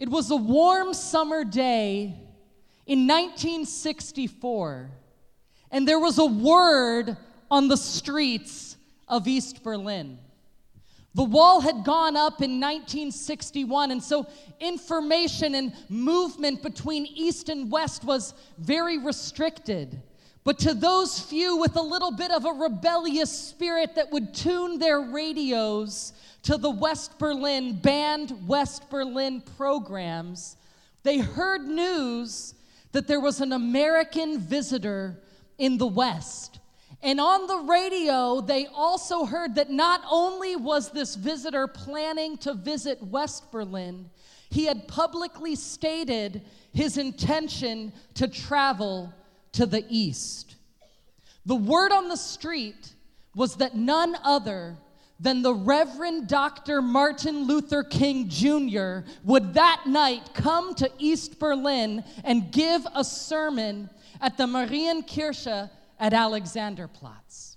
It was a warm summer day in 1964, and there was a word on the streets of East Berlin. The wall had gone up in 1961, and so information and movement between East and West was very restricted. But to those few with a little bit of a rebellious spirit that would tune their radios to the West Berlin, banned West Berlin programs, they heard news that there was an American visitor in the West. And on the radio, they also heard that not only was this visitor planning to visit West Berlin, he had publicly stated his intention to travel to the east. The word on the street was that none other than the Reverend Dr. Martin Luther King Jr. would that night come to East Berlin and give a sermon at the Marienkirche at Alexanderplatz.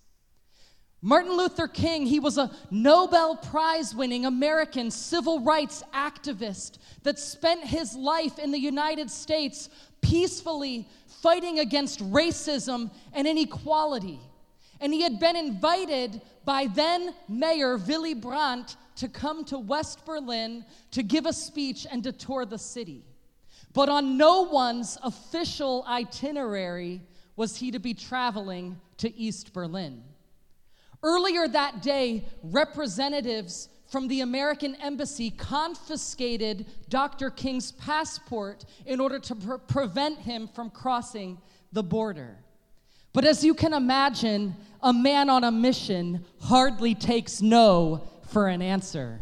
Martin Luther King, he was a Nobel Prize winning American civil rights activist that spent his life in the United States peacefully fighting against racism and inequality. And he had been invited by then Mayor Willy Brandt to come to West Berlin to give a speech and to tour the city. But on no one's official itinerary was he to be traveling to East Berlin. Earlier that day, representatives from the American embassy confiscated Dr. King's passport in order to pre- prevent him from crossing the border. But as you can imagine, a man on a mission hardly takes no for an answer.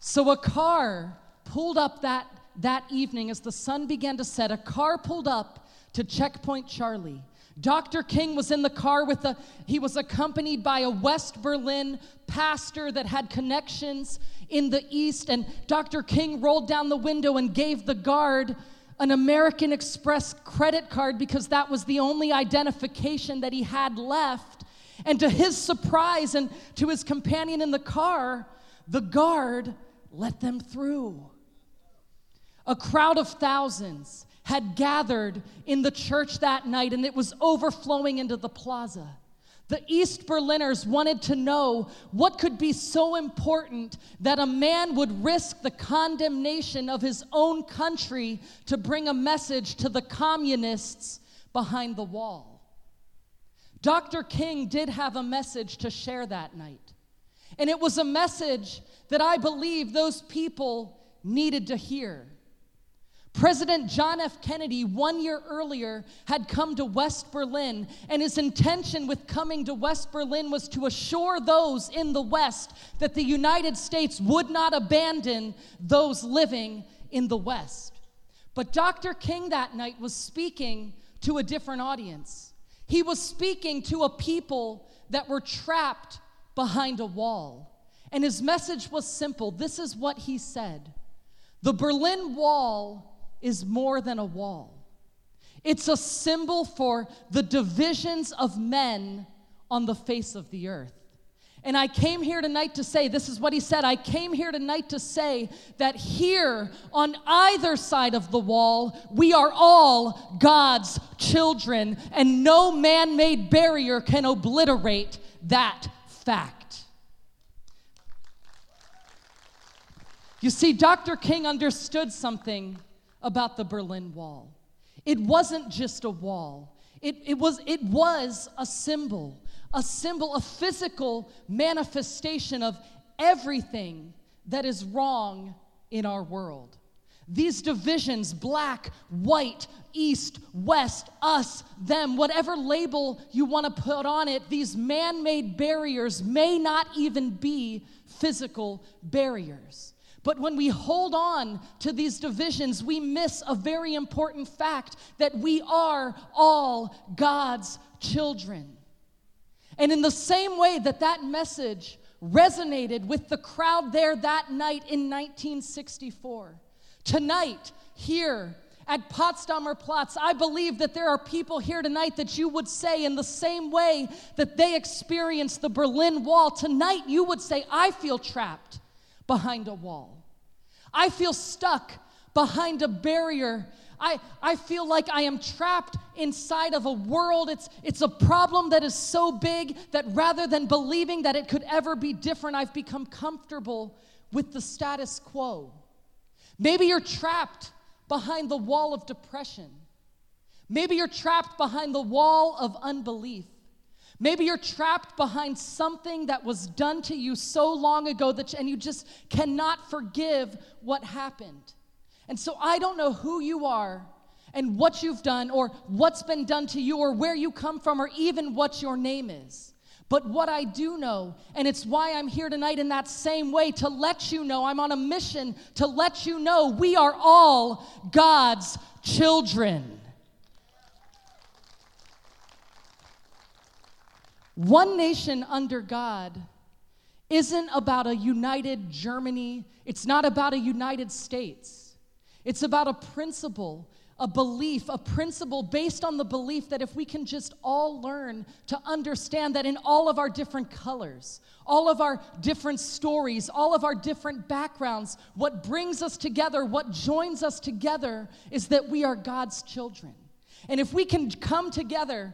So a car pulled up that, that evening as the sun began to set. A car pulled up to Checkpoint Charlie. Dr. King was in the car with a, he was accompanied by a West Berlin pastor that had connections in the East. And Dr. King rolled down the window and gave the guard an American Express credit card because that was the only identification that he had left. And to his surprise and to his companion in the car, the guard let them through. A crowd of thousands had gathered in the church that night and it was overflowing into the plaza. The East Berliners wanted to know what could be so important that a man would risk the condemnation of his own country to bring a message to the communists behind the wall. Dr. King did have a message to share that night. And it was a message that I believe those people needed to hear. President John F. Kennedy, one year earlier, had come to West Berlin, and his intention with coming to West Berlin was to assure those in the West that the United States would not abandon those living in the West. But Dr. King that night was speaking to a different audience. He was speaking to a people that were trapped behind a wall. And his message was simple this is what he said The Berlin Wall is more than a wall. It's a symbol for the divisions of men on the face of the earth. And I came here tonight to say, this is what he said. I came here tonight to say that here on either side of the wall, we are all God's children, and no man made barrier can obliterate that fact. You see, Dr. King understood something about the Berlin Wall. It wasn't just a wall, it, it, was, it was a symbol, a symbol, a physical manifestation of everything that is wrong in our world. These divisions, black, white, east, west, us, them, whatever label you want to put on it, these man made barriers may not even be physical barriers. But when we hold on to these divisions, we miss a very important fact that we are all God's children. And in the same way that that message resonated with the crowd there that night in 1964, tonight, here, at Potsdamer Platz, I believe that there are people here tonight that you would say, in the same way that they experienced the Berlin Wall, tonight you would say, I feel trapped behind a wall. I feel stuck behind a barrier. I, I feel like I am trapped inside of a world. It's, it's a problem that is so big that rather than believing that it could ever be different, I've become comfortable with the status quo. Maybe you're trapped behind the wall of depression. Maybe you're trapped behind the wall of unbelief. Maybe you're trapped behind something that was done to you so long ago that and you just cannot forgive what happened. And so I don't know who you are and what you've done or what's been done to you or where you come from or even what your name is. But what I do know, and it's why I'm here tonight in that same way to let you know, I'm on a mission to let you know we are all God's children. One nation under God isn't about a united Germany, it's not about a United States. It's about a principle, a belief, a principle based on the belief that if we can just all learn to understand that in all of our different colors, all of our different stories, all of our different backgrounds, what brings us together, what joins us together is that we are God's children. And if we can come together,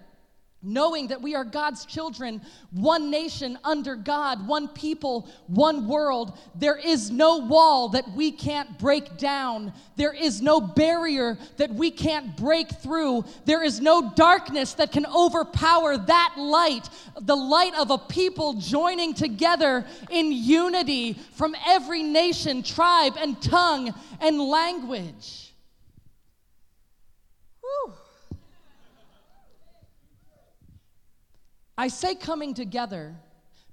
knowing that we are God's children, one nation under God, one people, one world. There is no wall that we can't break down. There is no barrier that we can't break through. There is no darkness that can overpower that light, the light of a people joining together in unity from every nation, tribe, and tongue and language. I say coming together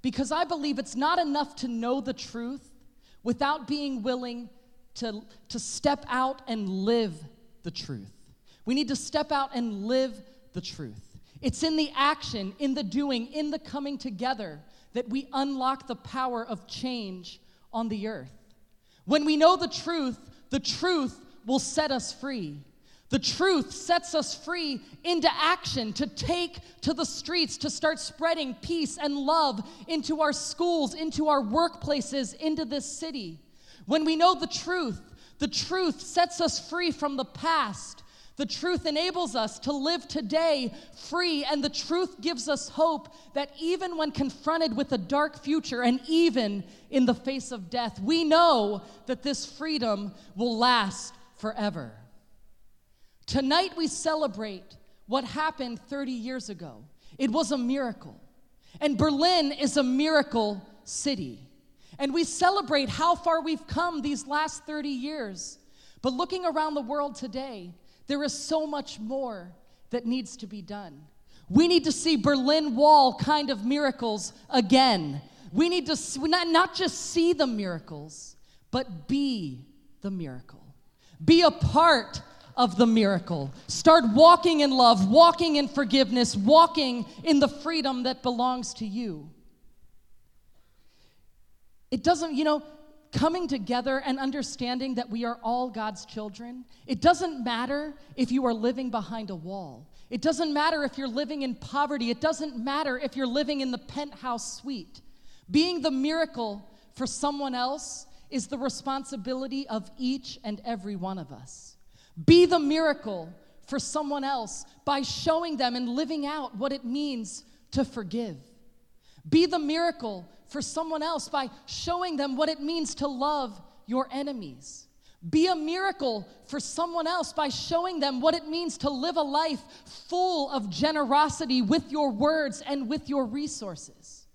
because I believe it's not enough to know the truth without being willing to, to step out and live the truth. We need to step out and live the truth. It's in the action, in the doing, in the coming together that we unlock the power of change on the earth. When we know the truth, the truth will set us free. The truth sets us free into action to take to the streets, to start spreading peace and love into our schools, into our workplaces, into this city. When we know the truth, the truth sets us free from the past. The truth enables us to live today free, and the truth gives us hope that even when confronted with a dark future and even in the face of death, we know that this freedom will last forever. Tonight we celebrate what happened 30 years ago. It was a miracle. And Berlin is a miracle city. And we celebrate how far we've come these last 30 years. But looking around the world today, there is so much more that needs to be done. We need to see Berlin Wall kind of miracles again. We need to not, not just see the miracles, but be the miracle. Be a part of the miracle. Start walking in love, walking in forgiveness, walking in the freedom that belongs to you. It doesn't, you know, coming together and understanding that we are all God's children, it doesn't matter if you are living behind a wall. It doesn't matter if you're living in poverty. It doesn't matter if you're living in the penthouse suite. Being the miracle for someone else is the responsibility of each and every one of us. Be the miracle for someone else by showing them and living out what it means to forgive. Be the miracle for someone else by showing them what it means to love your enemies. Be a miracle for someone else by showing them what it means to live a life full of generosity with your words and with your resources.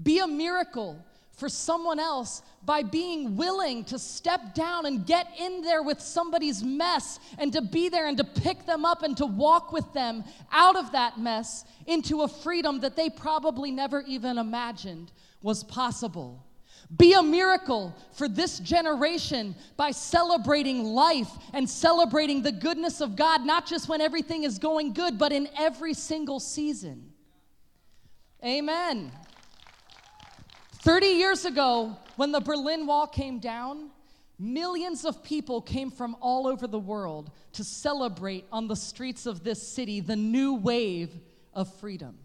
Be a miracle for someone else by being willing to step down and get in there with somebody's mess and to be there and to pick them up and to walk with them out of that mess into a freedom that they probably never even imagined was possible. Be a miracle for this generation by celebrating life and celebrating the goodness of God, not just when everything is going good, but in every single season. Amen. 30 years ago, when the Berlin Wall came down, millions of people came from all over the world to celebrate on the streets of this city the new wave of freedom.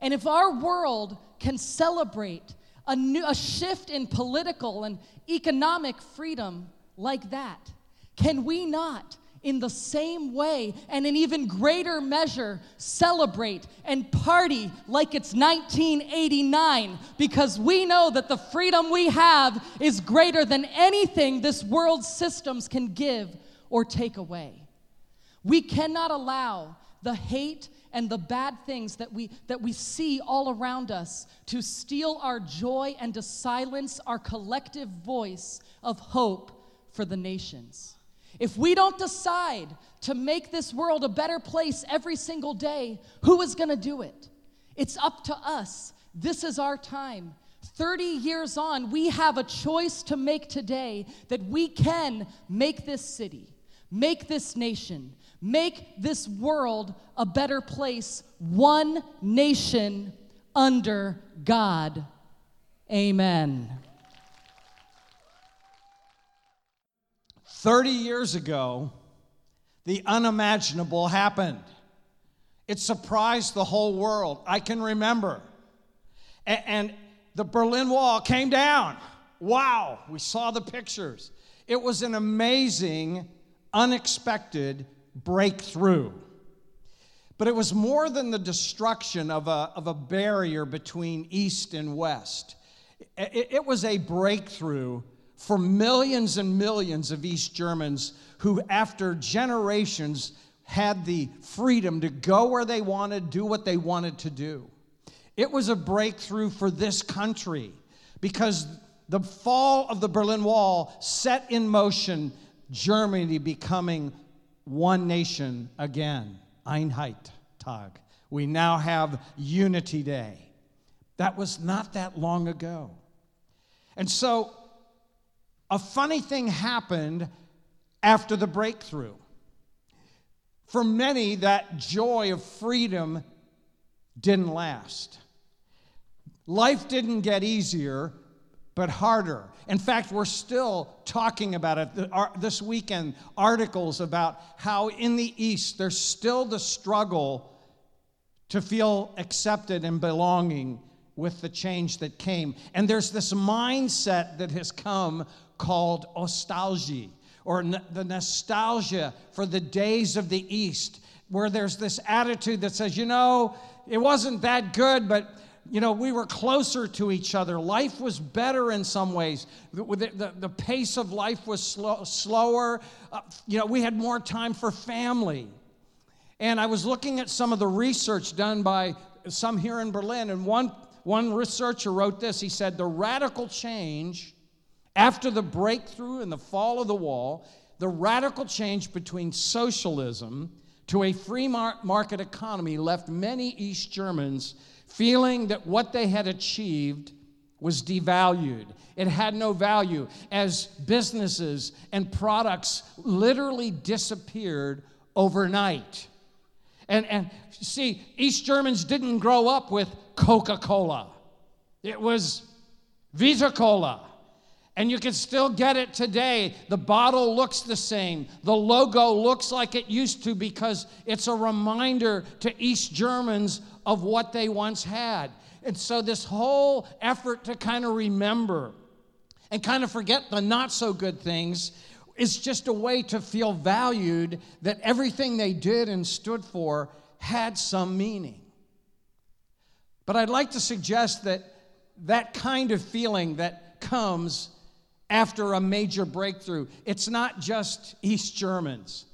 And if our world can celebrate a, new, a shift in political and economic freedom like that? Can we not, in the same way and in even greater measure, celebrate and party like it's 1989 because we know that the freedom we have is greater than anything this world's systems can give or take away? We cannot allow the hate and the bad things that we that we see all around us to steal our joy and to silence our collective voice of hope for the nations. If we don't decide to make this world a better place every single day, who is going to do it? It's up to us. This is our time. 30 years on, we have a choice to make today that we can make this city, make this nation, make this world a better place, one nation under God. Amen. 30 years ago, the unimaginable happened. It surprised the whole world. I can remember. And, the Berlin Wall came down. Wow, we saw the pictures. It was an amazing, unexpected breakthrough. But it was more than the destruction of a, of a barrier between East and West. It, it was a breakthrough for millions and millions of East Germans who, after generations, had the freedom to go where they wanted, do what they wanted to do. It was a breakthrough for this country because the fall of the Berlin Wall set in motion Germany becoming one nation again. Einheit Tag. We now have Unity Day. That was not that long ago. And so a funny thing happened after the breakthrough. For many, that joy of freedom didn't last. Life didn't get easier, but harder. In fact, we're still talking about it this weekend, articles about how in the East there's still the struggle to feel accepted and belonging with the change that came. And there's this mindset that has come called nostalgia, or the nostalgia for the days of the East, where there's this attitude that says, you know, it wasn't that good, but you know, we were closer to each other. Life was better in some ways. The, the, the pace of life was slow, slower. Uh, you know, we had more time for family. And I was looking at some of the research done by some here in Berlin, and one, one researcher wrote this. He said, The radical change after the breakthrough and the fall of the wall, the radical change between socialism to a free market economy left many East Germans feeling that what they had achieved was devalued. It had no value as businesses and products literally disappeared overnight. And, and see, East Germans didn't grow up with Coca Cola, it was Vita Cola. And you can still get it today. The bottle looks the same. The logo looks like it used to because it's a reminder to East Germans of what they once had. And so, this whole effort to kind of remember and kind of forget the not so good things is just a way to feel valued that everything they did and stood for had some meaning. But I'd like to suggest that that kind of feeling that comes after a major breakthrough. It's not just East Germans,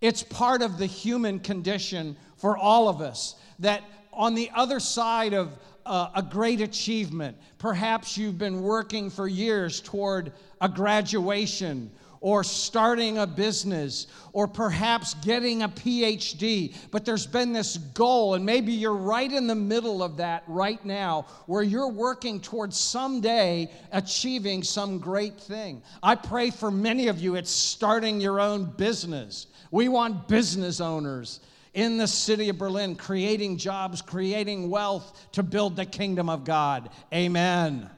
it's part of the human condition for all of us that on the other side of uh, a great achievement, perhaps you've been working for years toward a graduation or starting a business or perhaps getting a PhD. But there's been this goal, and maybe you're right in the middle of that right now where you're working towards someday achieving some great thing. I pray for many of you, it's starting your own business. We want business owners in the city of Berlin, creating jobs, creating wealth to build the kingdom of God. Amen.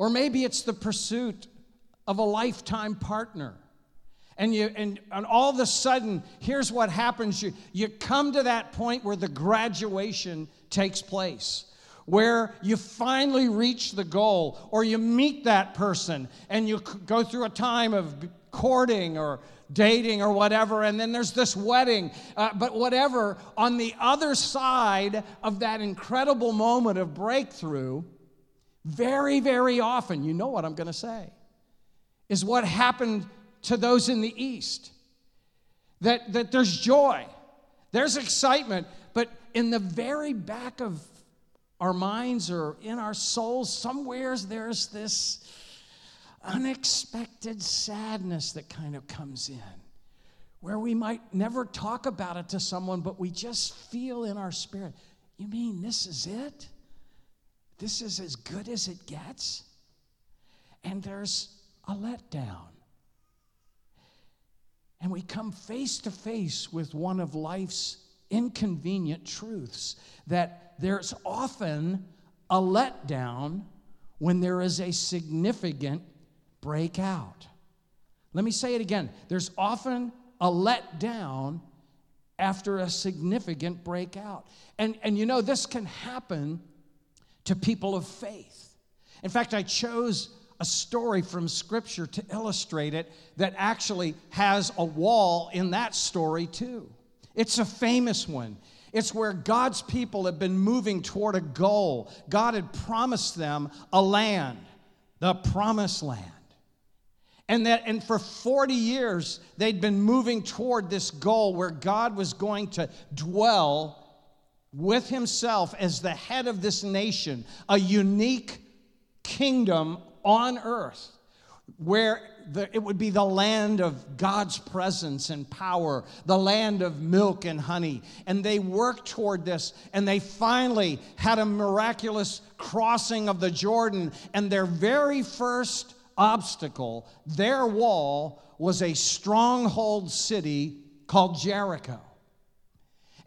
Or maybe it's the pursuit of a lifetime partner. And, you, and, and all of a sudden, here's what happens you, you come to that point where the graduation takes place, where you finally reach the goal or you meet that person and you go through a time of courting or dating or whatever, and then there's this wedding. Uh, but whatever, on the other side of that incredible moment of breakthrough, very, very often, you know what I'm going to say, is what happened to those in the East. That, that there's joy, there's excitement, but in the very back of our minds or in our souls, somewheres there's this unexpected sadness that kind of comes in where we might never talk about it to someone, but we just feel in our spirit, you mean this is it? This is as good as it gets? And there's a letdown. And we come face to face with one of life's inconvenient truths that there's often a letdown when there is a significant breakout. Let me say it again. There's often a letdown after a significant breakout. And, and you know, this can happen to people of faith. In fact, I chose a story from Scripture to illustrate it that actually has a wall in that story, too. It's a famous one. It's where God's people have been moving toward a goal. God had promised them a land, the promised land. And that and for 40 years they'd been moving toward this goal where God was going to dwell with himself as the head of this nation, a unique kingdom on earth where the, it would be the land of God's presence and power, the land of milk and honey. And they worked toward this, and they finally had a miraculous crossing of the Jordan. And their very first obstacle, their wall, was a stronghold city called Jericho.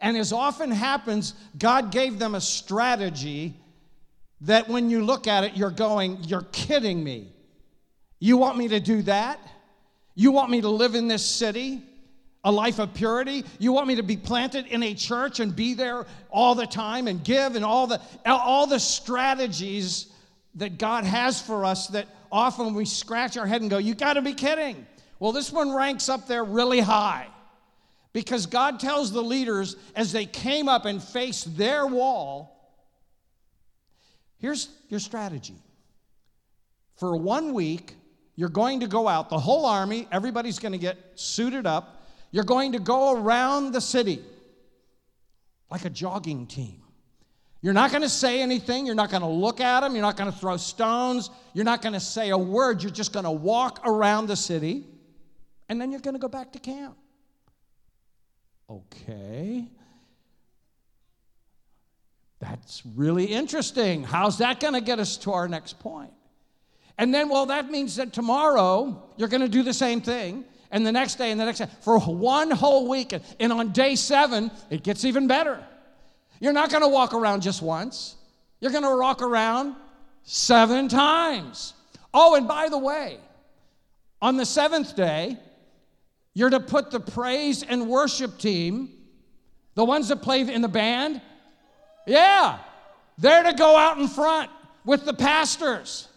And as often happens, God gave them a strategy that when you look at it, you're going, You're kidding me. You want me to do that? You want me to live in this city? A life of purity? You want me to be planted in a church and be there all the time and give and all the all the strategies that God has for us that often we scratch our head and go, You got to be kidding. Well, this one ranks up there really high because God tells the leaders as they came up and faced their wall, here's your strategy. For one week, you're going to go out, the whole army, everybody's going to get suited up. You're going to go around the city like a jogging team. You're not going to say anything. You're not going to look at them. You're not going to throw stones. You're not going to say a word. You're just going to walk around the city and then you're going to go back to camp. Okay. That's really interesting. How's that going to get us to our next point? And then, well, that means that tomorrow you're going to do the same thing, and the next day, and the next day, for one whole week. And on day seven, it gets even better. You're not going to walk around just once, you're going to walk around seven times. Oh, and by the way, on the seventh day, you're to put the praise and worship team, the ones that play in the band, yeah, they're to go out in front with the pastors.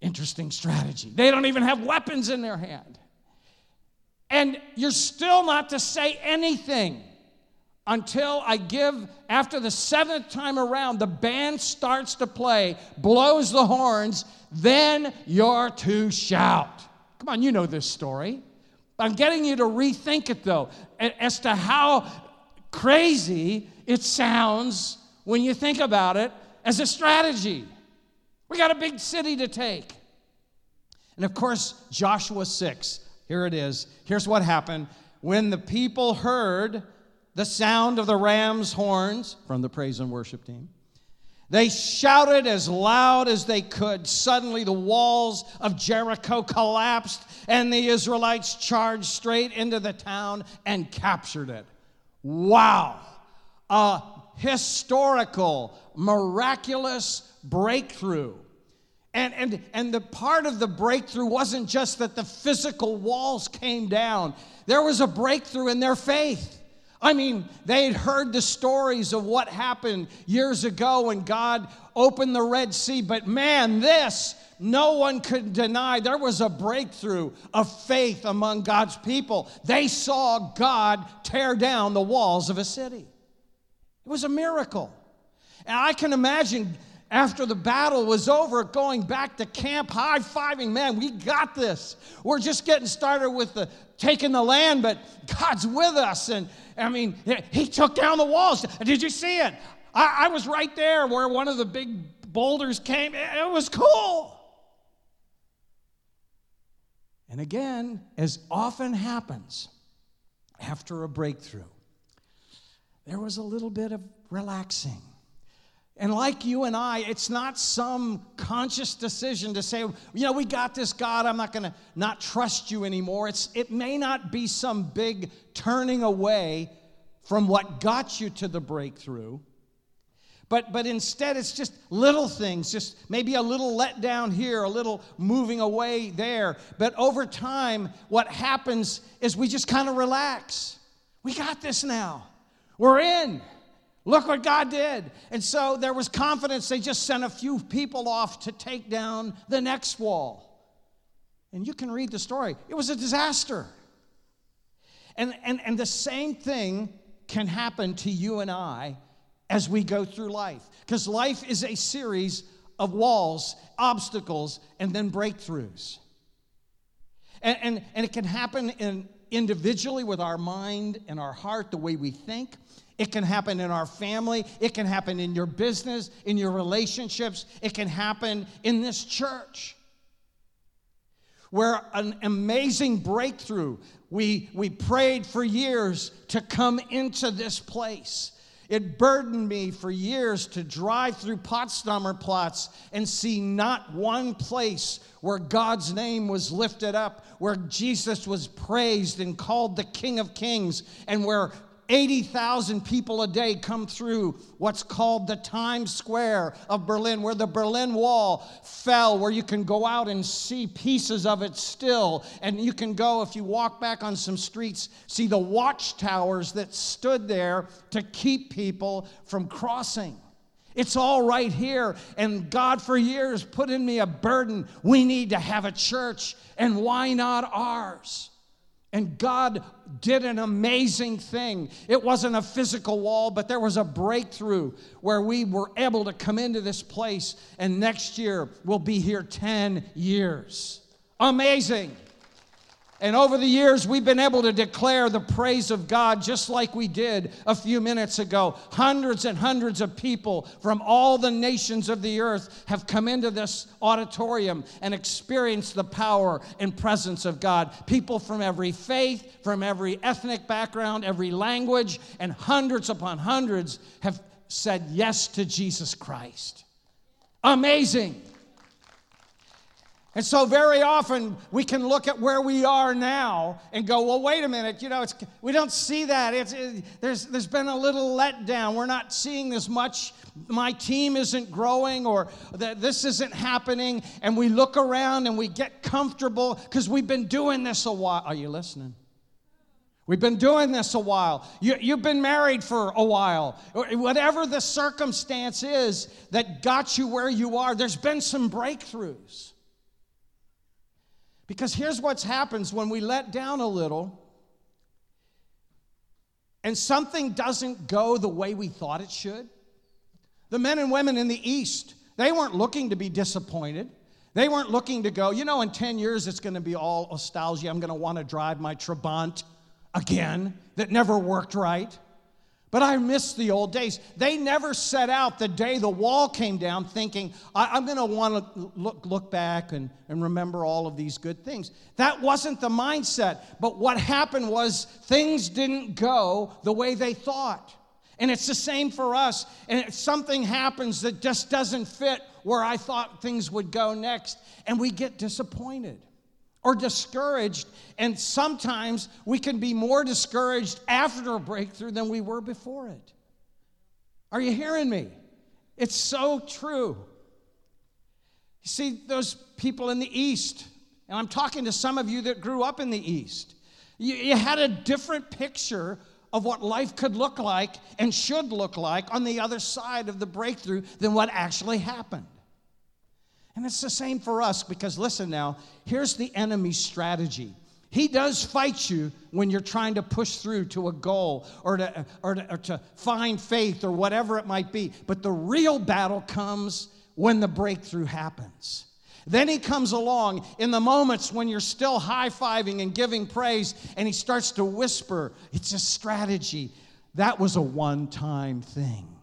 Interesting strategy. They don't even have weapons in their hand. And you're still not to say anything until I give, after the seventh time around, the band starts to play, blows the horns, then you're to shout. Come on, you know this story. I'm getting you to rethink it though, as to how crazy it sounds when you think about it as a strategy. We got a big city to take. And of course, Joshua 6, here it is. Here's what happened. When the people heard the sound of the ram's horns from the praise and worship team, they shouted as loud as they could. Suddenly, the walls of Jericho collapsed, and the Israelites charged straight into the town and captured it. Wow! A historical, miraculous breakthrough. And, and, and the part of the breakthrough wasn't just that the physical walls came down, there was a breakthrough in their faith I mean, they'd heard the stories of what happened years ago when God opened the Red Sea, but man, this, no one could deny there was a breakthrough of faith among God's people. They saw God tear down the walls of a city. It was a miracle. And I can imagine after the battle was over, going back to camp, high fiving, man, we got this. We're just getting started with the taking the land, but God's with us. And I mean, He took down the walls. Did you see it? I, I was right there where one of the big boulders came. It was cool. And again, as often happens after a breakthrough, there was a little bit of relaxing and like you and I, it's not some conscious decision to say, you know, we got this, God, I'm not going to not trust you anymore. It's, it may not be some big turning away from what got you to the breakthrough. But, but instead, it's just little things, just maybe a little letdown here, a little moving away there. But over time, what happens is we just kind of relax. We got this now. We're in. Look what God did. And so there was confidence. They just sent a few people off to take down the next wall. And you can read the story. It was a disaster. And, and, and the same thing can happen to you and I as we go through life. Because life is a series of walls, obstacles, and then breakthroughs. And, and, and it can happen in, individually with our mind and our heart, the way we think. It can happen in our family. It can happen in your business, in your relationships. It can happen in this church. Where an amazing breakthrough, we, we prayed for years to come into this place. It burdened me for years to drive through Potsdamer Platz and see not one place where God's name was lifted up, where Jesus was praised and called the King of Kings, and where 80,000 people a day come through what's called the Times Square of Berlin, where the Berlin Wall fell, where you can go out and see pieces of it still. And you can go, if you walk back on some streets, see the watchtowers that stood there to keep people from crossing. It's all right here. And God, for years, put in me a burden. We need to have a church, and why not ours? And God did an amazing thing. It wasn't a physical wall, but there was a breakthrough where we were able to come into this place. And next year, we'll be here 10 years. Amazing. And over the years, we've been able to declare the praise of God just like we did a few minutes ago. Hundreds and hundreds of people from all the nations of the earth have come into this auditorium and experienced the power and presence of God. People from every faith, from every ethnic background, every language, and hundreds upon hundreds have said yes to Jesus Christ. Amazing. And so, very often, we can look at where we are now and go, well, wait a minute, you know, it's, we don't see that. It's, it, there's, there's been a little letdown. We're not seeing as much. My team isn't growing or that this isn't happening. And we look around and we get comfortable because we've been doing this a while. Are you listening? We've been doing this a while. You, you've been married for a while. Whatever the circumstance is that got you where you are, there's been some breakthroughs. Because here's what happens when we let down a little and something doesn't go the way we thought it should. The men and women in the East, they weren't looking to be disappointed. They weren't looking to go, you know, in 10 years it's going to be all nostalgia. I'm going to want to drive my Trabant again that never worked right. But I miss the old days. They never set out the day the wall came down thinking, I, am going to want to look, look back and, and remember all of these good things. That wasn't the mindset. But what happened was things didn't go the way they thought. And it's the same for us. And if something happens that just doesn't fit where I thought things would go next, and we get disappointed or discouraged. And sometimes we can be more discouraged after a breakthrough than we were before it. Are you hearing me? It's so true. You see, those people in the East, and I'm talking to some of you that grew up in the East, you, you had a different picture of what life could look like and should look like on the other side of the breakthrough than what actually happened. And it's the same for us because listen now, here's the enemy's strategy. He does fight you when you're trying to push through to a goal or to, or to, or to find faith or whatever it might be. But the real battle comes when the breakthrough happens. Then he comes along in the moments when you're still high fiving and giving praise, and he starts to whisper, It's a strategy. That was a one time thing.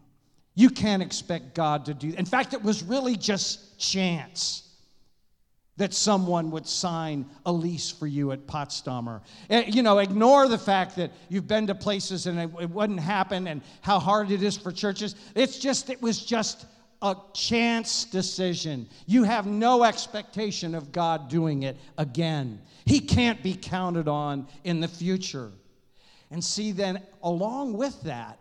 You can't expect God to do. that. In fact, it was really just chance that someone would sign a lease for you at Potsdamer. Eh, you know, ignore the fact that you've been to places and it, wouldn't happen and how hard it is for churches. It's just, it was just a chance decision. You have no expectation of God doing it again. He can't be counted on in the future. And see, then, along with that,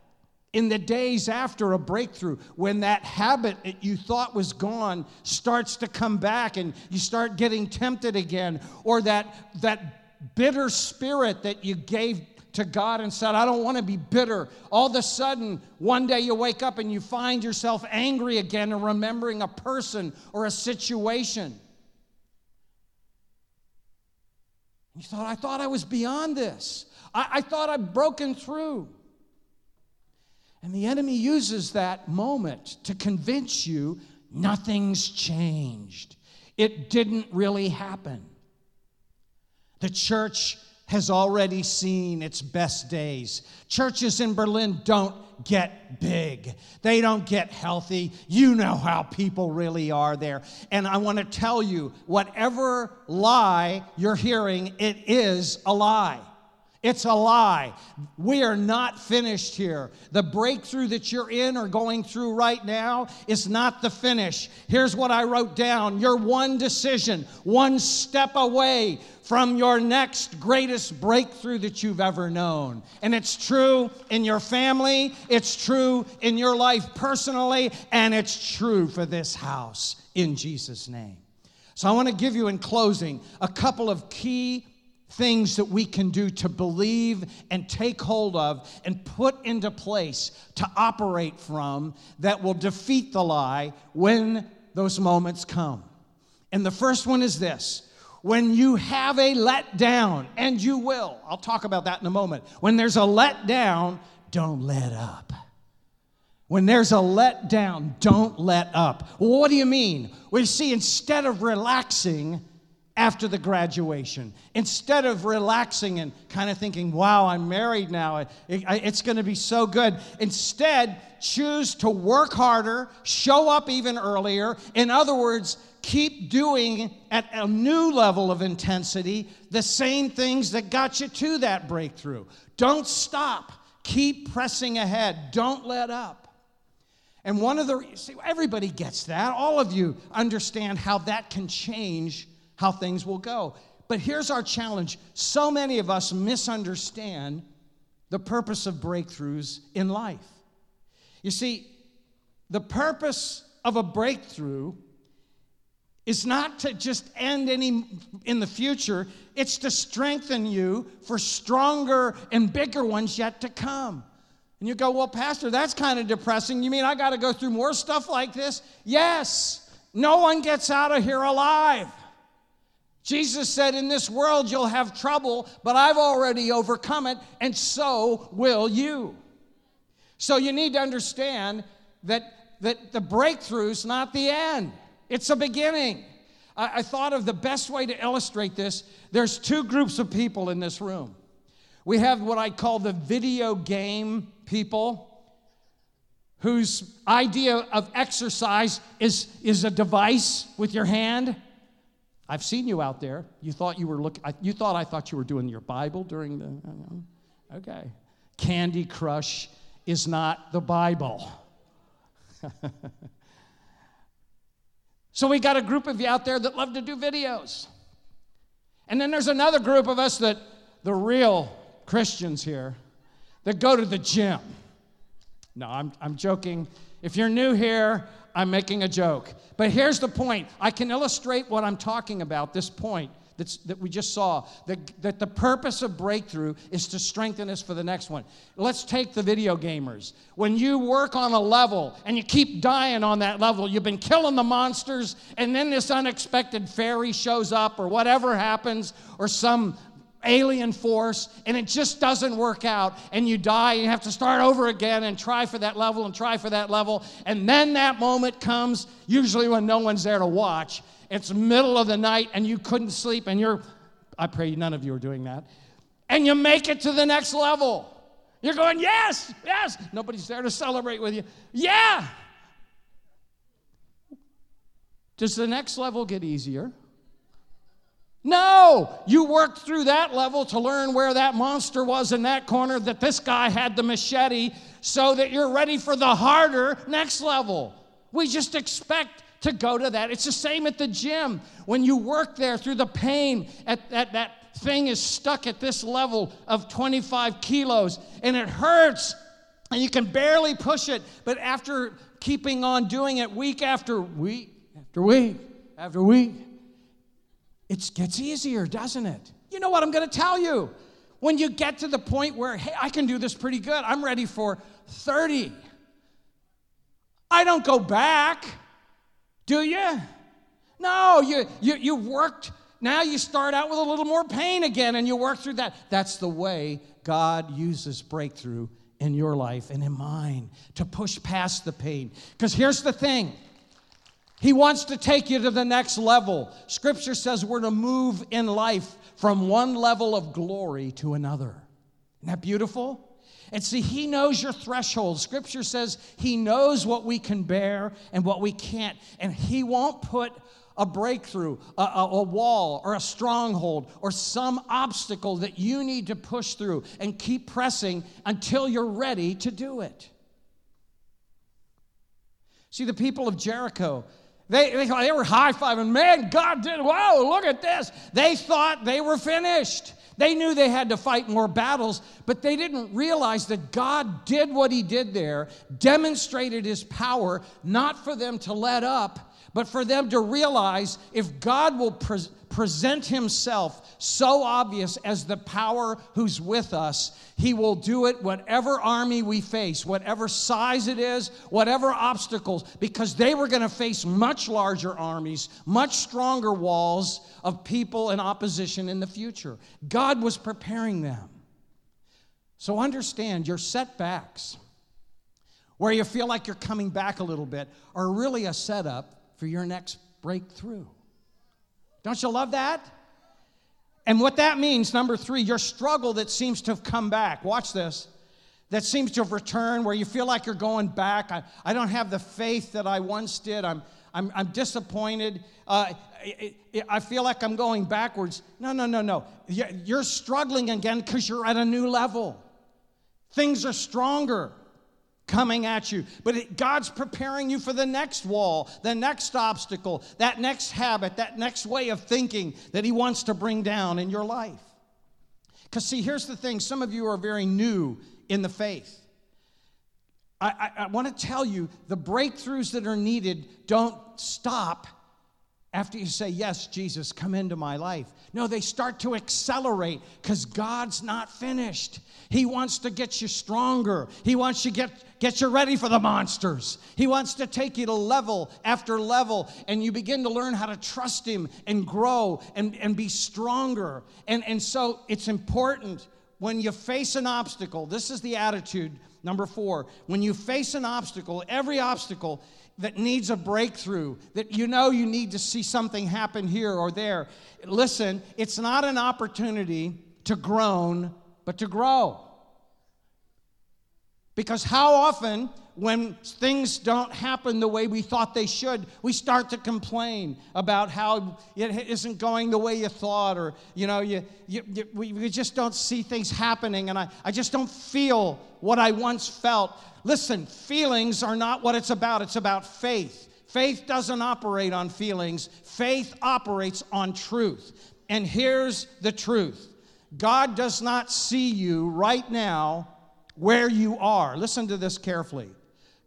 in the days after a breakthrough, when that habit that you thought was gone starts to come back and you start getting tempted again, or that, that bitter spirit that you gave to God and said, I don't want to be bitter. All of a sudden, one day you wake up and you find yourself angry again and remembering a person or a situation. You thought, I thought I was beyond this. I, I thought I'd broken through. And the enemy uses that moment to convince you nothing's changed. It didn't really happen. The church has already seen its best days. Churches in Berlin don't get big, they don't get healthy. You know how people really are there. And I want to tell you whatever lie you're hearing, it is a lie. It's a lie. We are not finished here. The breakthrough that you're in or going through right now is not the finish. Here's what I wrote down You're one decision, one step away from your next greatest breakthrough that you've ever known. And it's true in your family, it's true in your life personally, and it's true for this house in Jesus' name. So I want to give you in closing a couple of key things that we can do to believe and take hold of and put into place to operate from that will defeat the lie when those moments come. And the first one is this when you have a letdown, and you will, I'll talk about that in a moment. When there's a letdown, don't let up. When there's a letdown, don't let up. Well, what do you mean? Well, you see, instead of relaxing, after the graduation. Instead of relaxing and kind of thinking, wow, I'm married now, it's going to be so good. Instead, choose to work harder, show up even earlier. In other words, keep doing at a new level of intensity the same things that got you to that breakthrough. Don't stop. Keep pressing ahead. Don't let up. And one of the, see, everybody gets that. All of you understand how that can change how things will go. But here's our challenge so many of us misunderstand the purpose of breakthroughs in life. You see, the purpose of a breakthrough is not to just end any in the future, it's to strengthen you for stronger and bigger ones yet to come. And you go, Well, Pastor, that's kind of depressing. You mean I got to go through more stuff like this? Yes. No one gets out of here alive. Jesus said, In this world you'll have trouble, but I've already overcome it, and so will you. So you need to understand that, that the breakthrough's not the end, it's a beginning. I, I thought of the best way to illustrate this. There's two groups of people in this room. We have what I call the video game people whose idea of exercise is, is a device with your hand I've seen you out there. You thought you were looking, you thought I thought you were doing your Bible during the, okay. Candy Crush is not the Bible. so we got a group of you out there that love to do videos. And then there's another group of us that, the real Christians here, that go to the gym. No, I'm, I'm joking. If you're new here, I'm making a joke. But here's the point I can illustrate what I'm talking about, this point, that's, that we just saw, that, that the purpose of breakthrough is to strengthen us for the next one. Let's take the video gamers. When you work on a level and you keep dying on that level, you've been killing the monsters, and then this unexpected fairy shows up, or whatever happens, or some alien force and it just doesn't work out and you die and you have to start over again and try for that level and try for that level and then that moment comes usually when no one's there to watch. It's middle of the night and you couldn't sleep and you're i pray none of you are doing that and you make it to the next level. You're going yes yes. Nobody's there to celebrate with you. Yeah. Does the next level get easier no, you worked through that level to learn where that monster was in that corner, that this guy had the machete, so that you're ready for the harder next level. We just expect to go to that. It's the same at the gym. When you work there through the pain, at, at that thing is stuck at this level of 25 kilos and it hurts and you can barely push it. But after keeping on doing it week after week after week after week, it gets easier, doesn't it? You know what I'm going to tell you? When you get to the point where, hey, I can do this pretty good, I'm ready for 30. I don't go back, do you? No, you, you, you worked. Now you start out with a little more pain again and you work through that. That's the way God uses breakthrough in your life and in mine to push past the pain. Because here's the thing he wants to take you to the next level. Scripture says we're to move in life from one level of glory to another. Isn't that beautiful? And see, He knows your threshold. Scripture says He knows what we can bear and what we can't. And He won't put a breakthrough, a, a, a, wall, or a stronghold, or some obstacle that you need to push through and keep pressing until you're ready to do it. See, the people of Jericho, they, they, they were high fiving. Man, God did, wow, look at this. They thought they were finished. They knew they had to fight more battles, but they didn't realize that God did what He did there, demonstrated His power, not for them to let up, but for them to realize if God will pre- present himself so obvious as the power who's with us, he will do it whatever army we face, whatever size it is, whatever obstacles, because they were going to face much larger armies, much stronger walls of people in opposition in the future. God was preparing them. So understand your setbacks, where you feel like you're coming back a little bit, are really a setup for your next breakthrough. Don't you love that? And what that means, number three, your struggle that seems to have come back. Watch this. That seems to have returned where you feel like you're going back. I, I don't have the faith that I once did. I'm, I'm, I'm disappointed. Uh, it, I feel like I'm going backwards. No, no, no, no. You're struggling again because you're at a new level. Things are stronger coming at you. But it, God's preparing you for the next wall, the next obstacle, that next habit, that next way of thinking that He wants to bring down in your life. Because, see, here's the thing some of you are very new in the faith. I, I, I want to tell you the breakthroughs that are needed don't stop after you say, Yes, Jesus, come into my life. No, they start to accelerate because God's not finished. He wants to get you stronger. He wants to get, get you ready for the monsters. He wants to take you to level after level, and you begin to learn how to trust Him and grow and, and be stronger. And, and so it's important when you face an obstacle, this is the attitude, number four. When you face an obstacle, every obstacle, that needs a breakthrough, that you know you need to see something happen here or there, listen, it's not an opportunity to groan, but to grow. Because how often, when things don't happen the way we thought they should, we start to complain about how it isn't going the way you thought, or you know, you, you, you we, just don't see things happening, and I, I just don't feel what I once felt. Listen, feelings are not what it's about, it's about faith. Faith doesn't operate on feelings, faith operates on truth. And here's the truth God does not see you right now where you are. Listen to this carefully.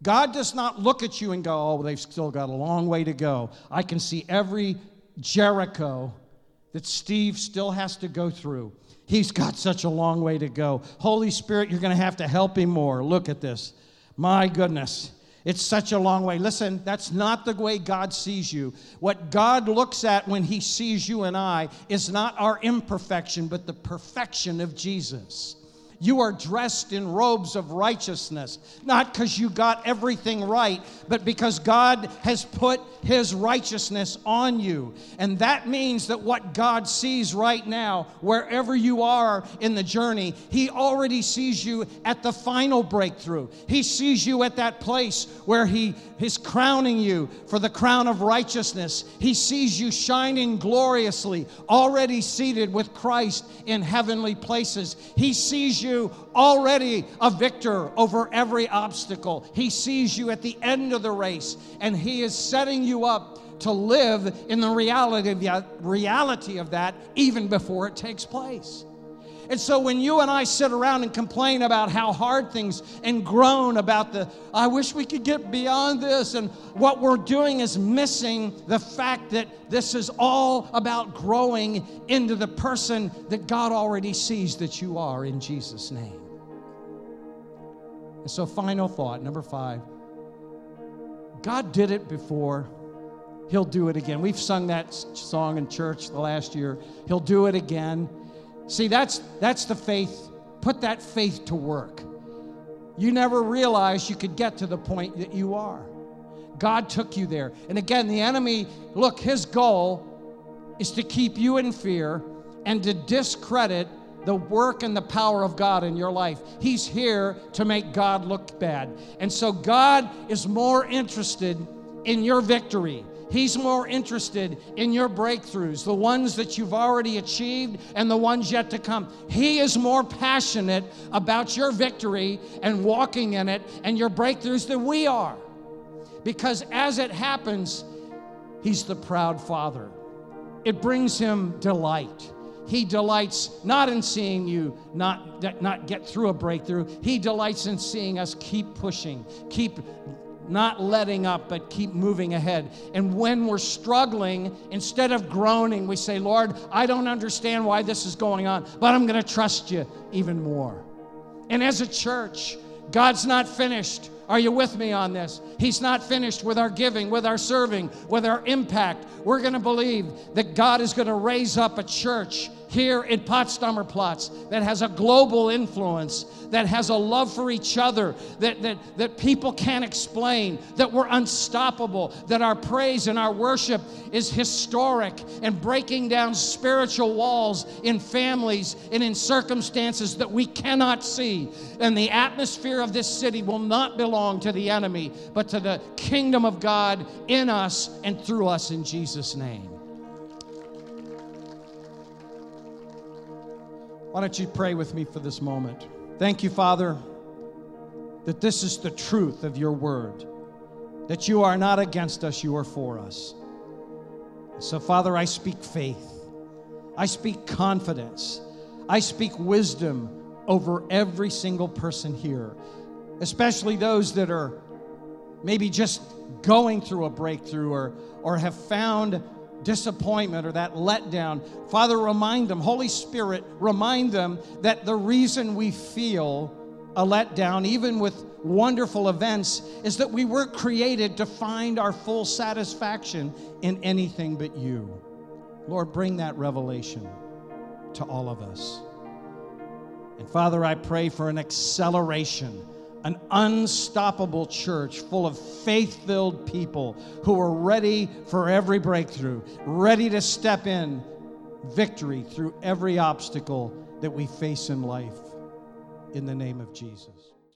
God does not look at you and go, oh, they've still got a long way to go. I can see every Jericho that Steve still has to go through. He's got such a long way to go. Holy Spirit, you're going to have to help him more. Look at this. My goodness. It's such a long way. Listen, that's not the way God sees you. What God looks at when He sees you and I is not our imperfection, but the perfection of Jesus. You are dressed in robes of righteousness, not because you got everything right, but because God has put His righteousness on you. And that means that what God sees right now, wherever you are in the journey, He already sees you at the final breakthrough. He sees you at that place where He is crowning you for the crown of righteousness. He sees you shining gloriously, already seated with Christ in heavenly places. He sees you already a victor over every obstacle. He sees you at the end of the race, and He is setting you up to live in the reality of that, reality of that even before it takes place. And so when you and I sit around and complain about how hard things and groan about the, I wish we could get beyond this, and what we're doing is missing the fact that this is all about growing into the person that God already sees that you are in Jesus' name. And so, final thought, number five God did it before. He'll do it again. We've sung that song in church the last year. He'll do it again. See, that's, that's the faith. Put that faith to work. You never realized you could get to the point that you are. God took you there. And again, the enemy, look, his goal is to keep you in fear and to discredit the work and the power of God in your life. He's here to make God look bad. And so God is more interested in your victory He's more interested in your breakthroughs, the ones that you've already achieved and the ones yet to come. He is more passionate about your victory and walking in it and your breakthroughs than we are. Because as it happens, He's the proud Father. It brings Him delight. He delights not in seeing you not, not get through a breakthrough. He delights in seeing us keep pushing, keep not letting up, but keep moving ahead. And when we're struggling, instead of groaning, we say, Lord, I don't understand why this is going on, but I'm going to trust you even more. And as a church, God's not finished. Are you with me on this? He's not finished with our giving, with our serving, with our impact. We're going to believe that God is going to raise up a church here in Potsdamer Platz that has a global influence, that has a love for each other, that, that, that people can't explain, that we're unstoppable, that our praise and our worship is historic and breaking down spiritual walls in families and in circumstances that we cannot see. And the atmosphere of this city will not belong to the enemy, but to the kingdom of God in us and through us in Jesus' name. Why don't you pray with me for this moment? Thank you, Father, that this is the truth of your word, that you are not against us, you are for us. So, Father, I speak faith, I speak confidence, I speak wisdom over every single person here, especially those that are maybe just going through a breakthrough or, or have found disappointment or that letdown, Father, remind them, Holy Spirit, remind them that the reason we feel a letdown, even with wonderful events, is that we were created to find our full satisfaction in anything but you. Lord, bring that revelation to all of us. And Father, I pray for an acceleration an unstoppable church full of faith filled people who are ready for every breakthrough, ready to step in victory through every obstacle that we face in life. In the name of Jesus.